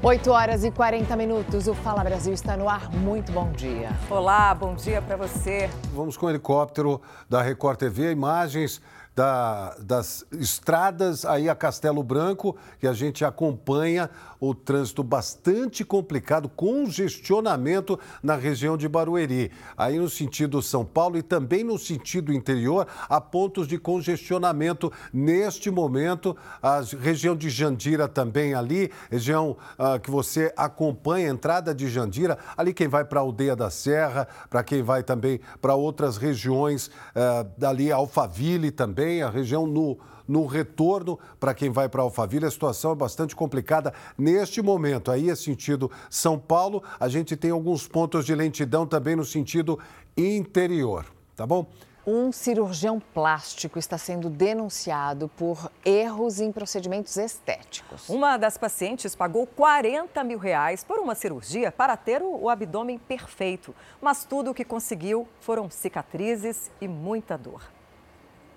8 horas e 40 minutos. O Fala Brasil está no ar. Muito bom dia. Olá, bom dia para você. Vamos com o helicóptero da Record TV. Imagens da, das estradas aí a Castelo Branco, que a gente acompanha o trânsito bastante complicado, congestionamento na região de Barueri. Aí no sentido São Paulo e também no sentido interior, há pontos de congestionamento neste momento. A região de Jandira também ali, região ah, que você acompanha, entrada de Jandira, ali quem vai para a Aldeia da Serra, para quem vai também para outras regiões, ah, dali Alphaville também também, a região no, no retorno para quem vai para Alphaville. A situação é bastante complicada neste momento. Aí é sentido São Paulo, a gente tem alguns pontos de lentidão também no sentido interior, tá bom? Um cirurgião plástico está sendo denunciado por erros em procedimentos estéticos. Uma das pacientes pagou 40 mil reais por uma cirurgia para ter o abdômen perfeito. Mas tudo o que conseguiu foram cicatrizes e muita dor.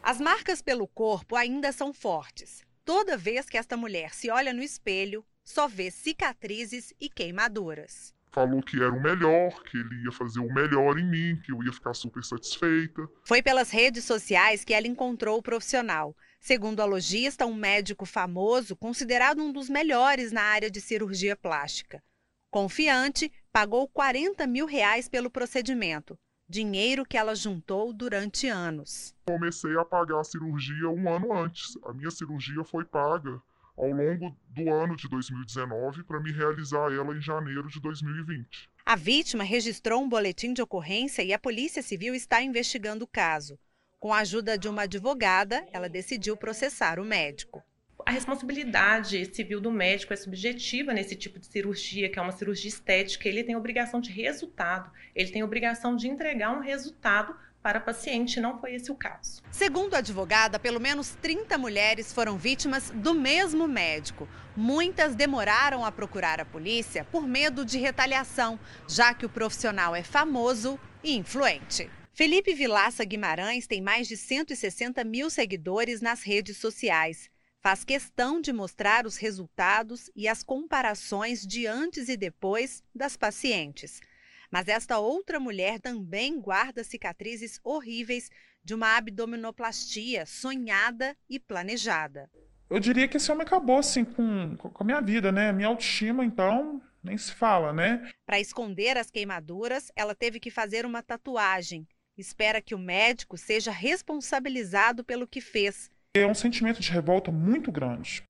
As marcas pelo corpo ainda são fortes. Toda vez que esta mulher se olha no espelho, só vê cicatrizes e queimaduras. Falou que era o melhor, que ele ia fazer o melhor em mim, que eu ia ficar super satisfeita. Foi pelas redes sociais que ela encontrou o profissional. Segundo a lojista, um médico famoso, considerado um dos melhores na área de cirurgia plástica. Confiante, pagou 40 mil reais pelo procedimento dinheiro que ela juntou durante anos. Comecei a pagar a cirurgia um ano antes. A minha cirurgia foi paga ao longo do ano de 2019 para me realizar ela em janeiro de 2020. A vítima registrou um boletim de ocorrência e a Polícia Civil está investigando o caso. Com a ajuda de uma advogada, ela decidiu processar o médico a responsabilidade civil do médico é subjetiva nesse tipo de cirurgia, que é uma cirurgia estética. Ele tem obrigação de resultado, ele tem obrigação de entregar um resultado para paciente, não foi esse o caso. Segundo a advogada, pelo menos 30 mulheres foram vítimas do mesmo médico. Muitas demoraram a procurar a polícia por medo de retaliação, já que o profissional é famoso e influente. Felipe Vilaça Guimarães tem mais de 160 mil seguidores nas redes sociais faz questão de mostrar os resultados e as comparações de antes e depois das pacientes. Mas esta outra mulher também guarda cicatrizes horríveis de uma abdominoplastia sonhada e planejada. Eu diria que esse homem acabou assim com, com a minha vida, né? Minha autoestima, então, nem se fala, né? Para esconder as queimaduras, ela teve que fazer uma tatuagem. Espera que o médico seja responsabilizado pelo que fez é um sentimento de revolta muito grande.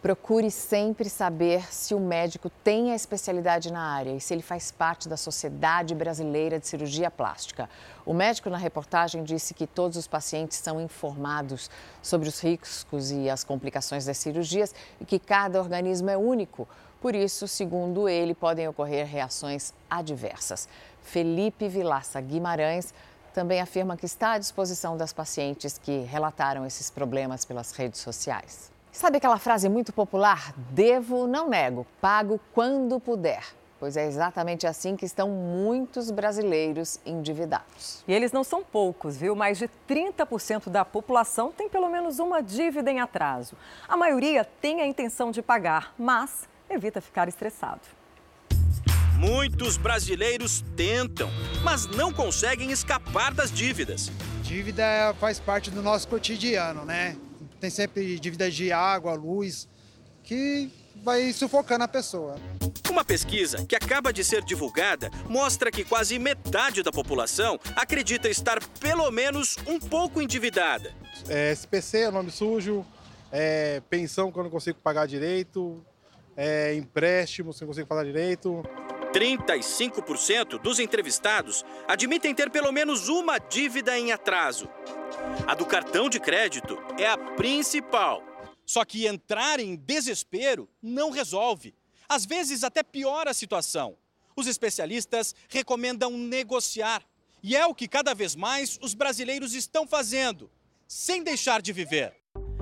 Procure sempre saber se o médico tem a especialidade na área e se ele faz parte da Sociedade Brasileira de Cirurgia Plástica. O médico na reportagem disse que todos os pacientes são informados sobre os riscos e as complicações das cirurgias e que cada organismo é único. Por isso, segundo ele, podem ocorrer reações adversas. Felipe Vilaça Guimarães também afirma que está à disposição das pacientes que relataram esses problemas pelas redes sociais. Sabe aquela frase muito popular? Devo, não nego, pago quando puder. Pois é exatamente assim que estão muitos brasileiros endividados. E eles não são poucos, viu? Mais de 30% da população tem pelo menos uma dívida em atraso. A maioria tem a intenção de pagar, mas evita ficar estressado. Muitos brasileiros tentam, mas não conseguem escapar das dívidas. Dívida faz parte do nosso cotidiano, né? Tem sempre dívidas de água, luz, que vai sufocando a pessoa. Uma pesquisa que acaba de ser divulgada mostra que quase metade da população acredita estar pelo menos um pouco endividada. É, SPC é nome sujo, é, pensão que eu não consigo pagar direito, é, empréstimo que eu não consigo pagar direito. 35% dos entrevistados admitem ter pelo menos uma dívida em atraso. A do cartão de crédito é a principal. Só que entrar em desespero não resolve. Às vezes até piora a situação. Os especialistas recomendam negociar. E é o que cada vez mais os brasileiros estão fazendo, sem deixar de viver.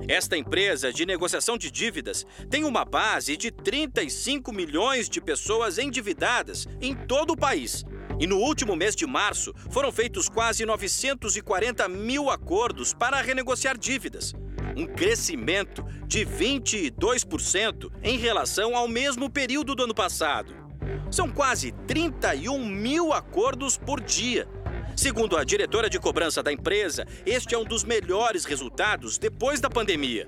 Esta empresa de negociação de dívidas tem uma base de 35 milhões de pessoas endividadas em todo o país. E no último mês de março foram feitos quase 940 mil acordos para renegociar dívidas. um crescimento de 22% em relação ao mesmo período do ano passado. São quase 31 mil acordos por dia. Segundo a diretora de cobrança da empresa, este é um dos melhores resultados depois da pandemia.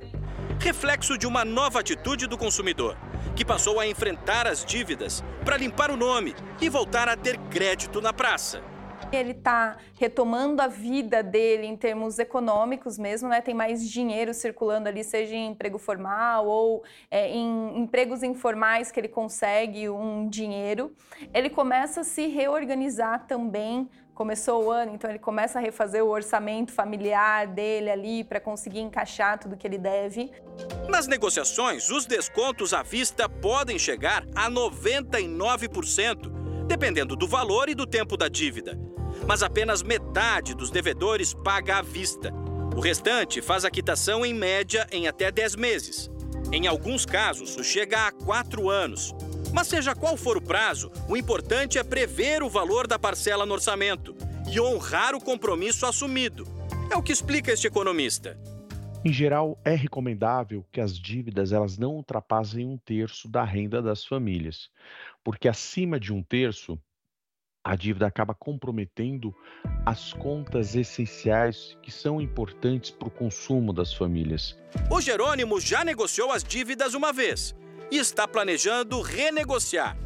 Reflexo de uma nova atitude do consumidor, que passou a enfrentar as dívidas para limpar o nome e voltar a ter crédito na praça. Ele está retomando a vida dele em termos econômicos mesmo, né? Tem mais dinheiro circulando ali, seja em emprego formal ou é, em empregos informais que ele consegue um dinheiro. Ele começa a se reorganizar também começou o ano, então ele começa a refazer o orçamento familiar dele ali para conseguir encaixar tudo que ele deve. Nas negociações, os descontos à vista podem chegar a 99%, dependendo do valor e do tempo da dívida. Mas apenas metade dos devedores paga à vista. O restante faz a quitação em média em até 10 meses. Em alguns casos, chega a 4 anos. Mas seja qual for o prazo, o importante é prever o valor da parcela no orçamento e honrar o compromisso assumido. É o que explica este economista. Em geral, é recomendável que as dívidas elas não ultrapassem um terço da renda das famílias, porque acima de um terço, a dívida acaba comprometendo as contas essenciais que são importantes para o consumo das famílias. O Jerônimo já negociou as dívidas uma vez e está planejando renegociar.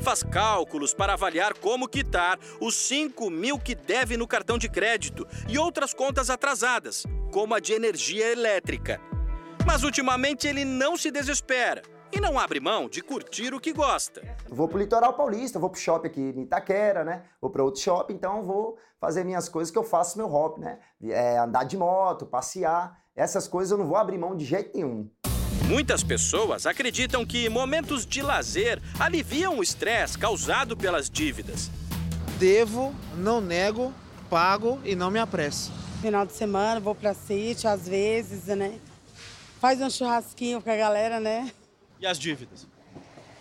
Faz cálculos para avaliar como quitar os 5 mil que deve no cartão de crédito e outras contas atrasadas, como a de energia elétrica. Mas ultimamente ele não se desespera e não abre mão de curtir o que gosta. Vou pro litoral paulista, vou pro shopping aqui em Itaquera, né? Vou para outro shopping, então vou fazer minhas coisas que eu faço meu hobby, né? É andar de moto, passear. Essas coisas eu não vou abrir mão de jeito nenhum. Muitas pessoas acreditam que momentos de lazer aliviam o estresse causado pelas dívidas. Devo, não nego, pago e não me apresso. Final de semana vou para sítio às vezes, né? Faz um churrasquinho com a galera, né? E as dívidas?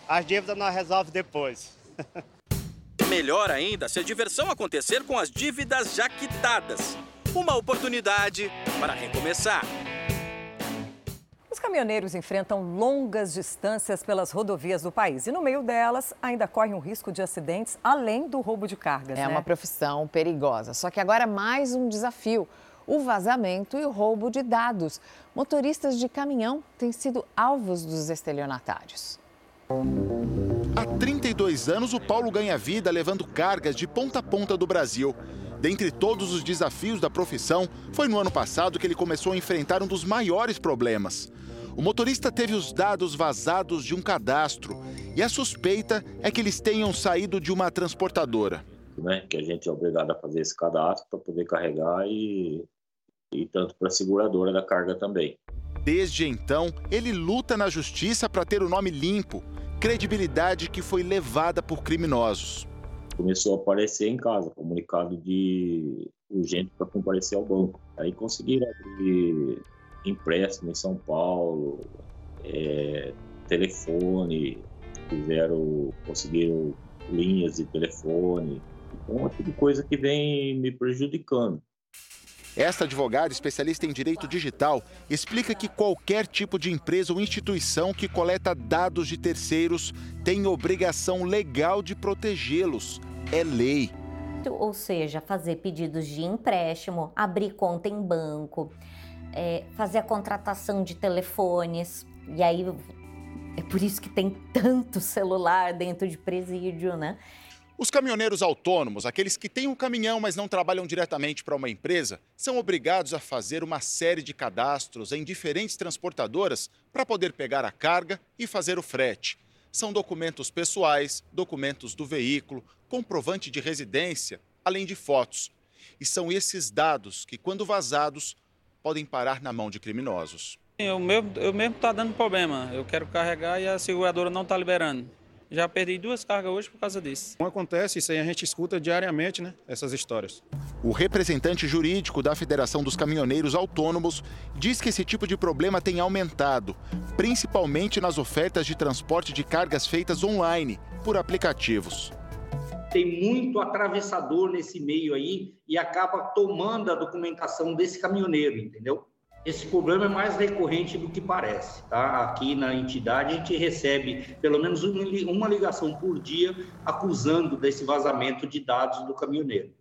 As dívidas nós resolvemos depois. Melhor ainda se a diversão acontecer com as dívidas já quitadas. Uma oportunidade para recomeçar. Os caminhoneiros enfrentam longas distâncias pelas rodovias do país e, no meio delas, ainda correm um risco de acidentes, além do roubo de cargas. É né? uma profissão perigosa. Só que agora mais um desafio: o vazamento e o roubo de dados. Motoristas de caminhão têm sido alvos dos estelionatários. Há 32 anos, o Paulo ganha vida levando cargas de ponta a ponta do Brasil. Dentre todos os desafios da profissão, foi no ano passado que ele começou a enfrentar um dos maiores problemas. O motorista teve os dados vazados de um cadastro e a suspeita é que eles tenham saído de uma transportadora. Né, que a gente é obrigado a fazer esse cadastro para poder carregar e, e tanto para a seguradora da carga também. Desde então, ele luta na justiça para ter o nome limpo, credibilidade que foi levada por criminosos começou a aparecer em casa, comunicado de urgente para comparecer ao banco. Aí conseguiram abrir empréstimo em São Paulo, é, telefone, fizeram, conseguiram linhas de telefone, um monte de coisa que vem me prejudicando. Esta advogada, especialista em direito digital, explica que qualquer tipo de empresa ou instituição que coleta dados de terceiros tem obrigação legal de protegê-los. É lei. Ou seja, fazer pedidos de empréstimo, abrir conta em banco, é, fazer a contratação de telefones. E aí é por isso que tem tanto celular dentro de presídio, né? Os caminhoneiros autônomos, aqueles que têm um caminhão, mas não trabalham diretamente para uma empresa, são obrigados a fazer uma série de cadastros em diferentes transportadoras para poder pegar a carga e fazer o frete. São documentos pessoais, documentos do veículo, comprovante de residência, além de fotos. E são esses dados que, quando vazados, podem parar na mão de criminosos. Eu mesmo, eu mesmo tá dando problema. Eu quero carregar e a seguradora não está liberando. Já perdi duas cargas hoje por causa disso. Não acontece, isso aí a gente escuta diariamente, né? Essas histórias. O representante jurídico da Federação dos Caminhoneiros Autônomos diz que esse tipo de problema tem aumentado, principalmente nas ofertas de transporte de cargas feitas online, por aplicativos. Tem muito atravessador nesse meio aí e acaba tomando a documentação desse caminhoneiro, entendeu? Esse problema é mais recorrente do que parece. Tá? Aqui na entidade, a gente recebe pelo menos uma ligação por dia acusando desse vazamento de dados do caminhoneiro.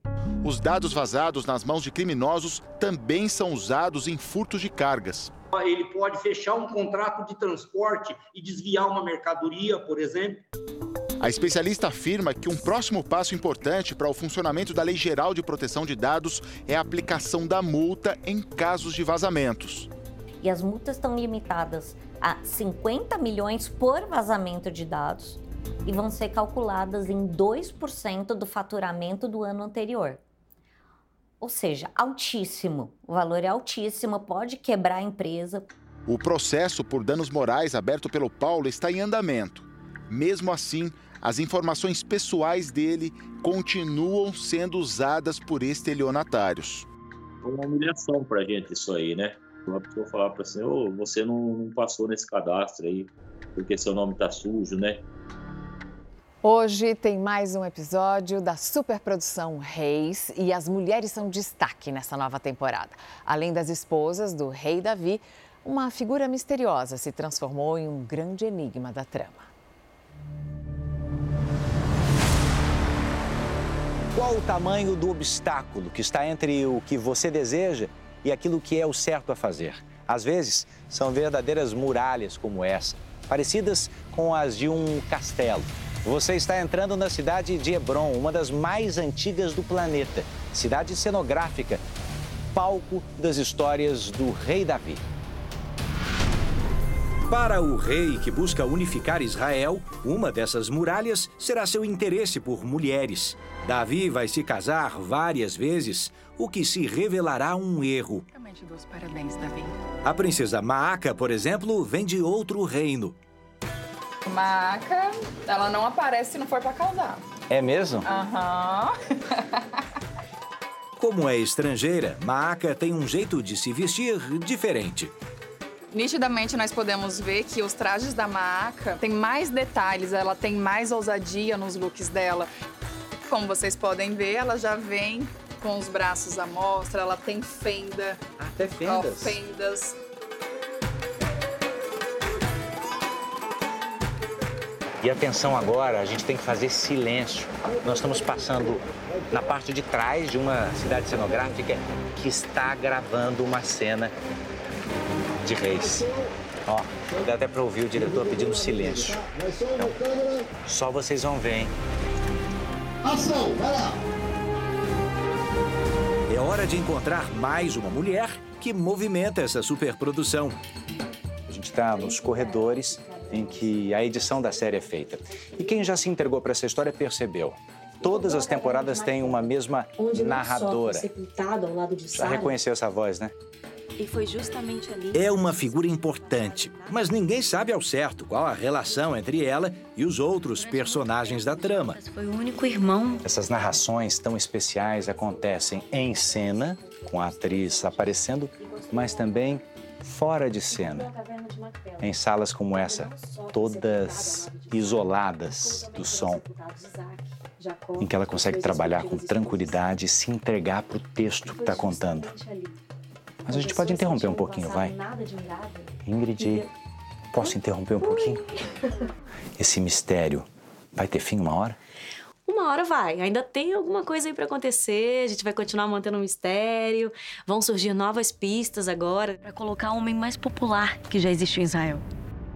Os dados vazados nas mãos de criminosos também são usados em furtos de cargas. Ele pode fechar um contrato de transporte e desviar uma mercadoria, por exemplo. A especialista afirma que um próximo passo importante para o funcionamento da Lei Geral de Proteção de Dados é a aplicação da multa em casos de vazamentos. E as multas estão limitadas a 50 milhões por vazamento de dados e vão ser calculadas em 2% do faturamento do ano anterior. Ou seja, altíssimo. O valor é altíssimo, pode quebrar a empresa. O processo por danos morais aberto pelo Paulo está em andamento. Mesmo assim, as informações pessoais dele continuam sendo usadas por estelionatários. É uma humilhação para a gente isso aí, né? Uma pessoa falar para você, oh, você não, não passou nesse cadastro aí, porque seu nome está sujo, né? Hoje tem mais um episódio da superprodução Reis e as mulheres são destaque nessa nova temporada. Além das esposas do rei Davi, uma figura misteriosa se transformou em um grande enigma da trama. Qual o tamanho do obstáculo que está entre o que você deseja e aquilo que é o certo a fazer? Às vezes, são verdadeiras muralhas como essa, parecidas com as de um castelo. Você está entrando na cidade de Hebron, uma das mais antigas do planeta, cidade cenográfica, palco das histórias do rei Davi. Para o rei que busca unificar Israel, uma dessas muralhas será seu interesse por mulheres. Davi vai se casar várias vezes, o que se revelará um erro. Parabéns, Davi. A princesa Maaca, por exemplo, vem de outro reino. Maaca, ela não aparece se não for para casar. É mesmo? Aham. Como é estrangeira, Maaca tem um jeito de se vestir diferente. Nitidamente nós podemos ver que os trajes da Maaca têm mais detalhes, ela tem mais ousadia nos looks dela. Como vocês podem ver, ela já vem com os braços à mostra, ela tem fenda. Até fendas? Ó, fendas. E atenção agora, a gente tem que fazer silêncio. Nós estamos passando na parte de trás de uma cidade cenográfica que está gravando uma cena de reis. Ó, dá até para ouvir o diretor pedindo silêncio. Então, só vocês vão ver, hein? Ação, vai lá! É hora de encontrar mais uma mulher que movimenta essa superprodução. A gente está nos corredores em que a edição da série é feita. E quem já se entregou para essa história percebeu. Todas as temporadas têm uma mesma narradora. sepultado ao lado de Já reconheceu essa voz, né? E foi justamente ali. É uma figura importante, mas ninguém sabe ao certo qual a relação entre ela e os outros personagens da trama. Foi o único irmão. Essas narrações tão especiais acontecem em cena, com a atriz aparecendo, mas também fora de cena, em salas como essa, todas isoladas do som, em que ela consegue trabalhar com tranquilidade e se entregar para o texto que está contando. Mas a gente pode interromper um pouquinho, vai? Ingrid, posso interromper um pouquinho? Esse mistério vai ter fim uma hora? Uma hora vai. Ainda tem alguma coisa aí para acontecer. A gente vai continuar mantendo o mistério. Vão surgir novas pistas agora para colocar o homem mais popular que já existe em Israel.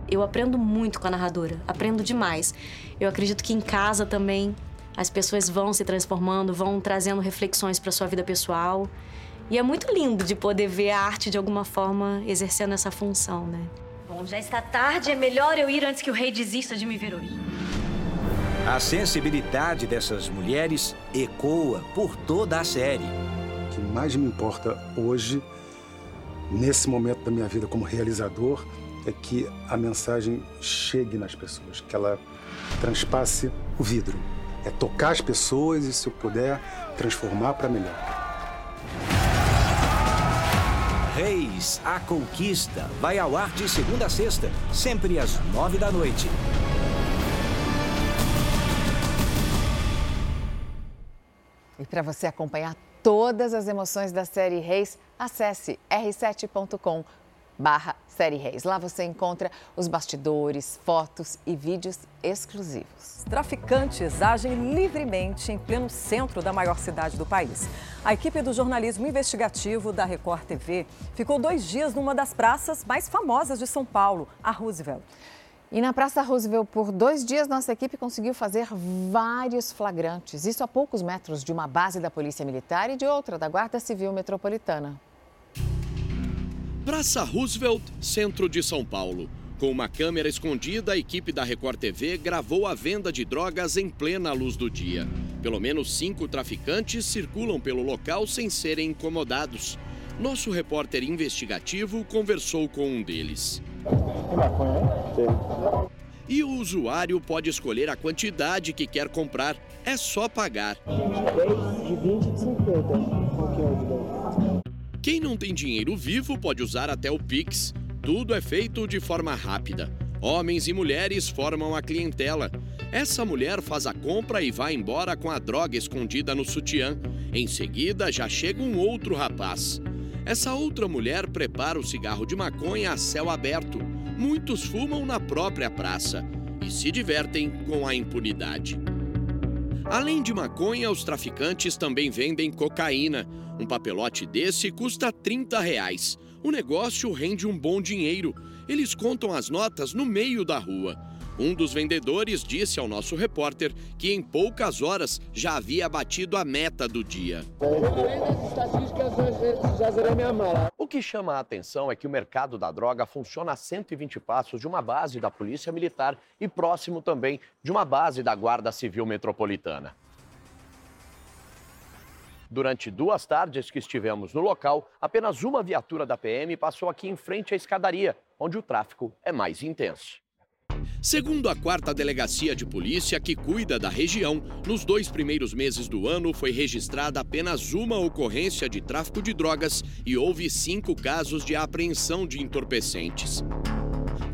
Eu aprendo muito com a narradora. Aprendo demais. Eu acredito que em casa também as pessoas vão se transformando, vão trazendo reflexões para sua vida pessoal. E é muito lindo de poder ver a arte de alguma forma exercendo essa função, né? Bom, já está tarde, é melhor eu ir antes que o rei desista de me ver hoje. A sensibilidade dessas mulheres ecoa por toda a série. O que mais me importa hoje, nesse momento da minha vida como realizador, é que a mensagem chegue nas pessoas, que ela transpasse o vidro. É tocar as pessoas e, se eu puder, transformar para melhor. Reis, a Conquista vai ao ar de segunda a sexta, sempre às nove da noite. E para você acompanhar todas as emoções da série Reis, acesse r7.com barra série Reis. Lá você encontra os bastidores, fotos e vídeos exclusivos. Traficantes agem livremente em pleno centro da maior cidade do país. A equipe do jornalismo investigativo da Record TV ficou dois dias numa das praças mais famosas de São Paulo, a Roosevelt. E na Praça Roosevelt, por dois dias, nossa equipe conseguiu fazer vários flagrantes. Isso a poucos metros de uma base da Polícia Militar e de outra da Guarda Civil Metropolitana. Praça Roosevelt, centro de São Paulo. Com uma câmera escondida, a equipe da Record TV gravou a venda de drogas em plena luz do dia. Pelo menos cinco traficantes circulam pelo local sem serem incomodados. Nosso repórter investigativo conversou com um deles. E o usuário pode escolher a quantidade que quer comprar. É só pagar. De 20 de 50. Quem não tem dinheiro vivo pode usar até o Pix. Tudo é feito de forma rápida. Homens e mulheres formam a clientela. Essa mulher faz a compra e vai embora com a droga escondida no sutiã. Em seguida, já chega um outro rapaz. Essa outra mulher prepara o cigarro de maconha a céu aberto. Muitos fumam na própria praça e se divertem com a impunidade. Além de maconha, os traficantes também vendem cocaína. Um papelote desse custa 30 reais. O negócio rende um bom dinheiro. Eles contam as notas no meio da rua. Um dos vendedores disse ao nosso repórter que em poucas horas já havia batido a meta do dia. O que chama a atenção é que o mercado da droga funciona a 120 passos de uma base da Polícia Militar e próximo também de uma base da Guarda Civil Metropolitana. Durante duas tardes que estivemos no local, apenas uma viatura da PM passou aqui em frente à escadaria, onde o tráfico é mais intenso. Segundo a quarta delegacia de polícia que cuida da região, nos dois primeiros meses do ano foi registrada apenas uma ocorrência de tráfico de drogas e houve cinco casos de apreensão de entorpecentes.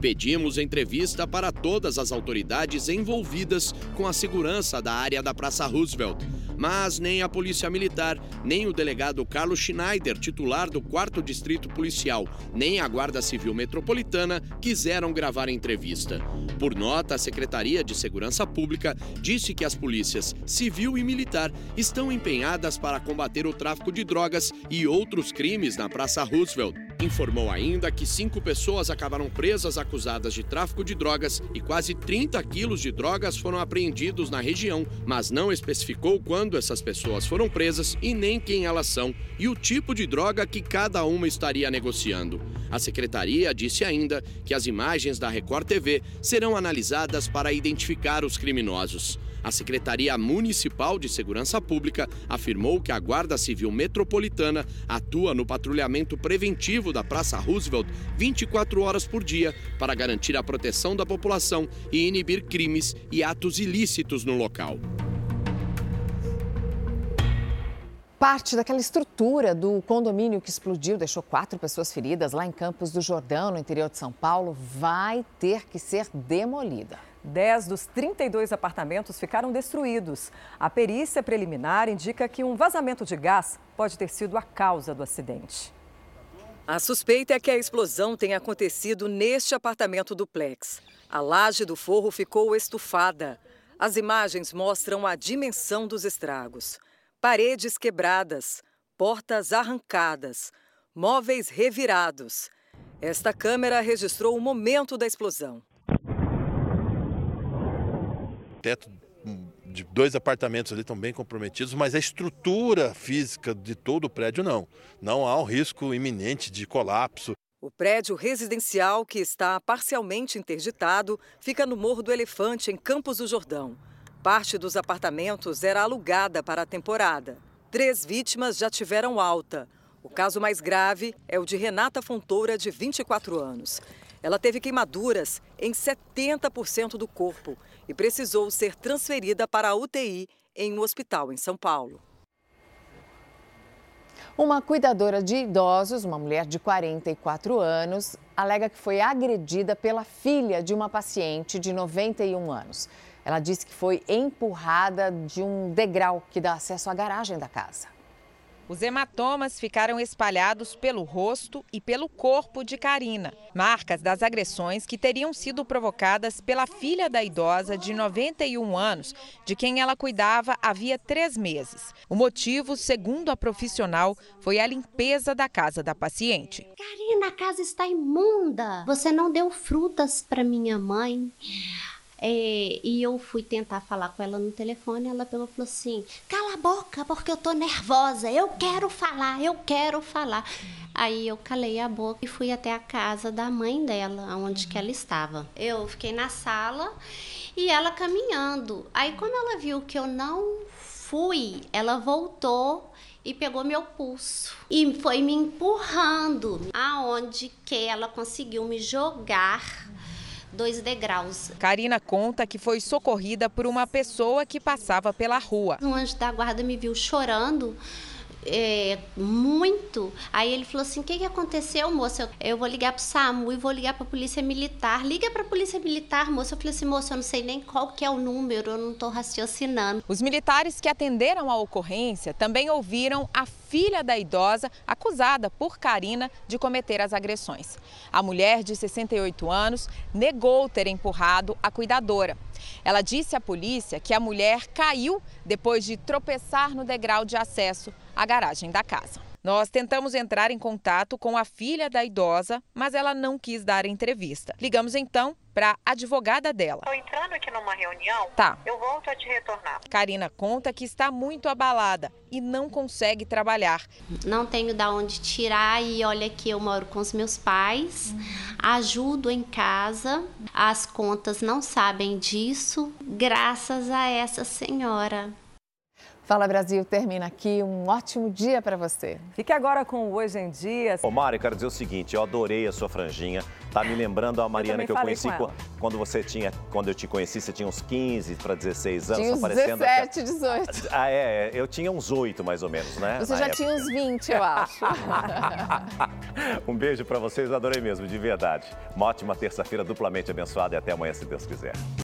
Pedimos entrevista para todas as autoridades envolvidas com a segurança da área da Praça Roosevelt, mas nem a Polícia Militar, nem o delegado Carlos Schneider, titular do 4 Distrito Policial, nem a Guarda Civil Metropolitana quiseram gravar a entrevista. Por nota, a Secretaria de Segurança Pública disse que as polícias civil e militar estão empenhadas para combater o tráfico de drogas e outros crimes na Praça Roosevelt. Informou ainda que cinco pessoas acabaram presas acusadas de tráfico de drogas e quase 30 quilos de drogas foram apreendidos na região, mas não especificou quando essas pessoas foram presas e nem quem elas são e o tipo de droga que cada uma estaria negociando. A secretaria disse ainda que as imagens da Record TV serão analisadas para identificar os criminosos. A Secretaria Municipal de Segurança Pública afirmou que a Guarda Civil Metropolitana atua no patrulhamento preventivo da Praça Roosevelt 24 horas por dia para garantir a proteção da população e inibir crimes e atos ilícitos no local. Parte daquela estrutura do condomínio que explodiu, deixou quatro pessoas feridas lá em Campos do Jordão, no interior de São Paulo, vai ter que ser demolida. 10 dos 32 apartamentos ficaram destruídos. A perícia preliminar indica que um vazamento de gás pode ter sido a causa do acidente. A suspeita é que a explosão tenha acontecido neste apartamento duplex. A laje do forro ficou estufada. As imagens mostram a dimensão dos estragos paredes quebradas, portas arrancadas, móveis revirados. Esta câmera registrou o momento da explosão. Teto de dois apartamentos ali estão bem comprometidos, mas a estrutura física de todo o prédio não. Não há um risco iminente de colapso. O prédio residencial, que está parcialmente interditado, fica no Morro do Elefante, em Campos do Jordão. Parte dos apartamentos era alugada para a temporada. Três vítimas já tiveram alta. O caso mais grave é o de Renata Fontoura, de 24 anos. Ela teve queimaduras em 70% do corpo e precisou ser transferida para a UTI em um hospital em São Paulo. Uma cuidadora de idosos, uma mulher de 44 anos, alega que foi agredida pela filha de uma paciente de 91 anos. Ela disse que foi empurrada de um degrau que dá acesso à garagem da casa. Os hematomas ficaram espalhados pelo rosto e pelo corpo de Karina, marcas das agressões que teriam sido provocadas pela filha da idosa de 91 anos, de quem ela cuidava havia três meses. O motivo, segundo a profissional, foi a limpeza da casa da paciente. Karina, a casa está imunda. Você não deu frutas para minha mãe. É, e eu fui tentar falar com ela no telefone, ela falou assim: cala a boca, porque eu tô nervosa, eu quero falar, eu quero falar. Aí eu calei a boca e fui até a casa da mãe dela, onde que ela estava. Eu fiquei na sala e ela caminhando. Aí quando ela viu que eu não fui, ela voltou e pegou meu pulso e foi me empurrando aonde que ela conseguiu me jogar dois degraus. Karina conta que foi socorrida por uma pessoa que passava pela rua. Um anjo da guarda me viu chorando. É, muito. Aí ele falou assim: O que, que aconteceu, moça? Eu, eu vou ligar pro SAMU e vou ligar pra Polícia Militar. Liga pra Polícia Militar, moça. Eu falei assim: Moça, eu não sei nem qual que é o número, eu não tô raciocinando. Os militares que atenderam a ocorrência também ouviram a filha da idosa acusada por Karina de cometer as agressões. A mulher de 68 anos negou ter empurrado a cuidadora. Ela disse à polícia que a mulher caiu depois de tropeçar no degrau de acesso à garagem da casa. Nós tentamos entrar em contato com a filha da idosa, mas ela não quis dar entrevista. Ligamos então para a advogada dela. Estou entrando aqui numa reunião. Tá. Eu volto a te retornar. Karina conta que está muito abalada e não consegue trabalhar. Não tenho da onde tirar e olha que eu moro com os meus pais, ajudo em casa, as contas não sabem disso, graças a essa senhora. Fala Brasil termina aqui. Um ótimo dia para você. Fique agora com o Hoje em Dia. Ô, Mário, quero dizer o seguinte: eu adorei a sua franjinha. Tá me lembrando a Mariana eu que eu conheci com quando você tinha. Quando eu te conheci, você tinha uns 15 para 16 anos. Tinha uns tá parecendo 17, 18. Ah, é, eu tinha uns 8 mais ou menos, né? Você na já época. tinha uns 20, eu acho. um beijo para vocês, adorei mesmo, de verdade. Uma ótima terça-feira duplamente abençoada e até amanhã, se Deus quiser.